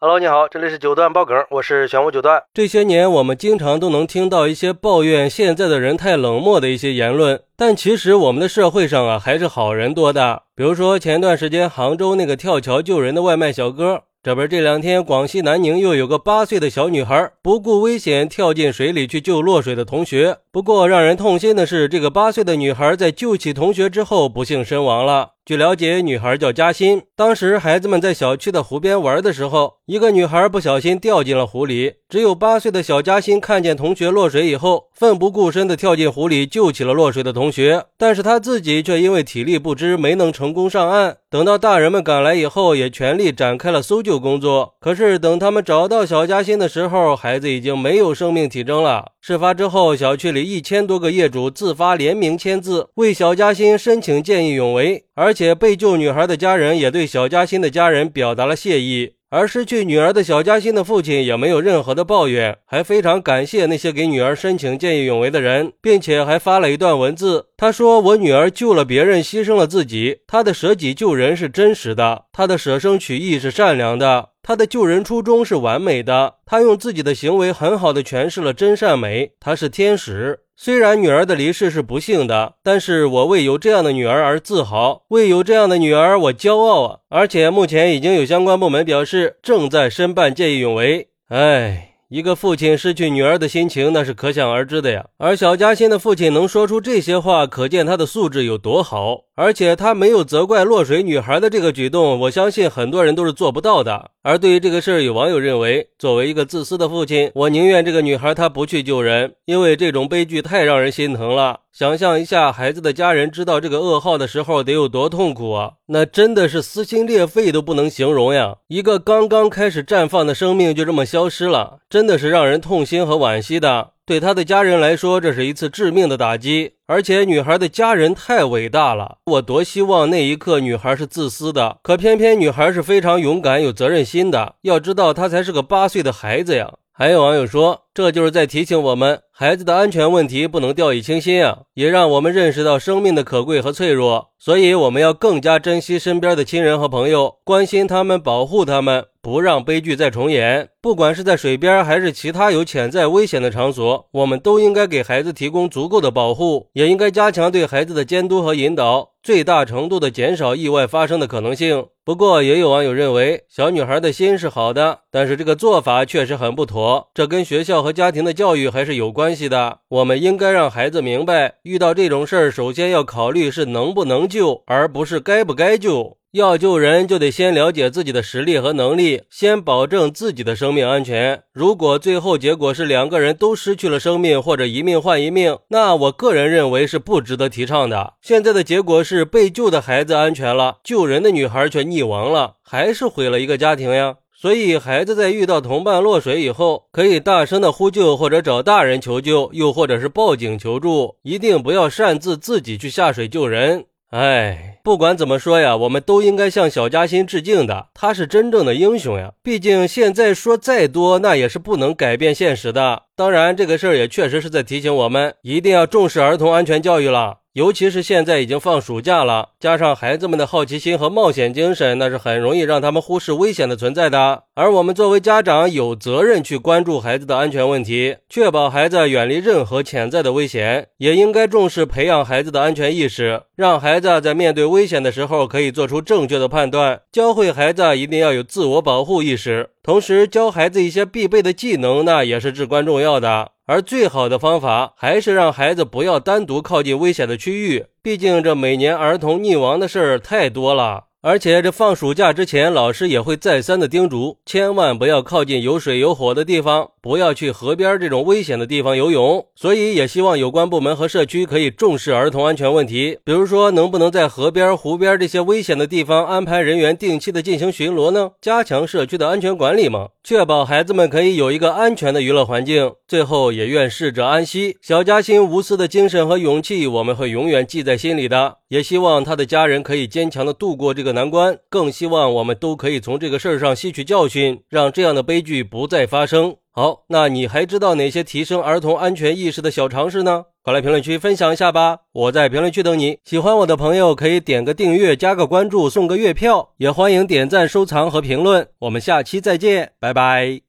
Hello，你好，这里是九段爆梗，我是玄武九段。这些年，我们经常都能听到一些抱怨现在的人太冷漠的一些言论，但其实我们的社会上啊，还是好人多的。比如说前段时间杭州那个跳桥救人的外卖小哥。这不是这两天广西南宁又有个八岁的小女孩不顾危险跳进水里去救落水的同学。不过让人痛心的是，这个八岁的女孩在救起同学之后不幸身亡了。据了解，女孩叫嘉欣。当时孩子们在小区的湖边玩的时候，一个女孩不小心掉进了湖里。只有八岁的小嘉欣看见同学落水以后，奋不顾身地跳进湖里救起了落水的同学。但是她自己却因为体力不支，没能成功上岸。等到大人们赶来以后，也全力展开了搜救工作。可是等他们找到小嘉欣的时候，孩子已经没有生命体征了。事发之后，小区里一千多个业主自发联名签字，为小嘉欣申请见义勇为，而且被救女孩的家人也对小嘉欣的家人表达了谢意。而失去女儿的小嘉欣的父亲也没有任何的抱怨，还非常感谢那些给女儿申请见义勇为的人，并且还发了一段文字。他说：“我女儿救了别人，牺牲了自己，她的舍己救人是真实的，她的舍生取义是善良的。”他的救人初衷是完美的，他用自己的行为很好的诠释了真善美。他是天使。虽然女儿的离世是不幸的，但是我为有这样的女儿而自豪，为有这样的女儿我骄傲啊！而且目前已经有相关部门表示正在申办见义勇为。哎。一个父亲失去女儿的心情，那是可想而知的呀。而小嘉欣的父亲能说出这些话，可见他的素质有多好。而且他没有责怪落水女孩的这个举动，我相信很多人都是做不到的。而对于这个事儿，有网友认为，作为一个自私的父亲，我宁愿这个女孩她不去救人，因为这种悲剧太让人心疼了。想象一下，孩子的家人知道这个噩耗的时候得有多痛苦啊！那真的是撕心裂肺都不能形容呀！一个刚刚开始绽放的生命就这么消失了，真的是让人痛心和惋惜的。对他的家人来说，这是一次致命的打击。而且女孩的家人太伟大了，我多希望那一刻女孩是自私的，可偏偏女孩是非常勇敢、有责任心的。要知道，她才是个八岁的孩子呀！还有网友说，这就是在提醒我们，孩子的安全问题不能掉以轻心啊，也让我们认识到生命的可贵和脆弱。所以，我们要更加珍惜身边的亲人和朋友，关心他们，保护他们，不让悲剧再重演。不管是在水边，还是其他有潜在危险的场所，我们都应该给孩子提供足够的保护，也应该加强对孩子的监督和引导。最大程度的减少意外发生的可能性。不过，也有网友认为，小女孩的心是好的，但是这个做法确实很不妥。这跟学校和家庭的教育还是有关系的。我们应该让孩子明白，遇到这种事儿，首先要考虑是能不能救，而不是该不该救。要救人，就得先了解自己的实力和能力，先保证自己的生命安全。如果最后结果是两个人都失去了生命，或者一命换一命，那我个人认为是不值得提倡的。现在的结果是被救的孩子安全了，救人的女孩却溺亡了，还是毁了一个家庭呀。所以，孩子在遇到同伴落水以后，可以大声的呼救，或者找大人求救，又或者是报警求助，一定不要擅自自己去下水救人。哎，不管怎么说呀，我们都应该向小嘉欣致敬的，他是真正的英雄呀！毕竟现在说再多，那也是不能改变现实的。当然，这个事儿也确实是在提醒我们，一定要重视儿童安全教育了。尤其是现在已经放暑假了，加上孩子们的好奇心和冒险精神，那是很容易让他们忽视危险的存在的。而我们作为家长，有责任去关注孩子的安全问题，确保孩子远离任何潜在的危险，也应该重视培养孩子的安全意识，让孩子在面对危险的时候可以做出正确的判断，教会孩子一定要有自我保护意识，同时教孩子一些必备的技能，那也是至关重要的。而最好的方法还是让孩子不要单独靠近危险的区域，毕竟这每年儿童溺亡的事儿太多了。而且这放暑假之前，老师也会再三的叮嘱，千万不要靠近有水有火的地方，不要去河边这种危险的地方游泳。所以也希望有关部门和社区可以重视儿童安全问题，比如说能不能在河边、湖边这些危险的地方安排人员定期的进行巡逻呢？加强社区的安全管理嘛，确保孩子们可以有一个安全的娱乐环境。最后也愿逝者安息。小嘉欣无私的精神和勇气，我们会永远记在心里的。也希望他的家人可以坚强的度过这个难关，更希望我们都可以从这个事儿上吸取教训，让这样的悲剧不再发生。好，那你还知道哪些提升儿童安全意识的小常识呢？快来评论区分享一下吧，我在评论区等你。喜欢我的朋友可以点个订阅、加个关注、送个月票，也欢迎点赞、收藏和评论。我们下期再见，拜拜。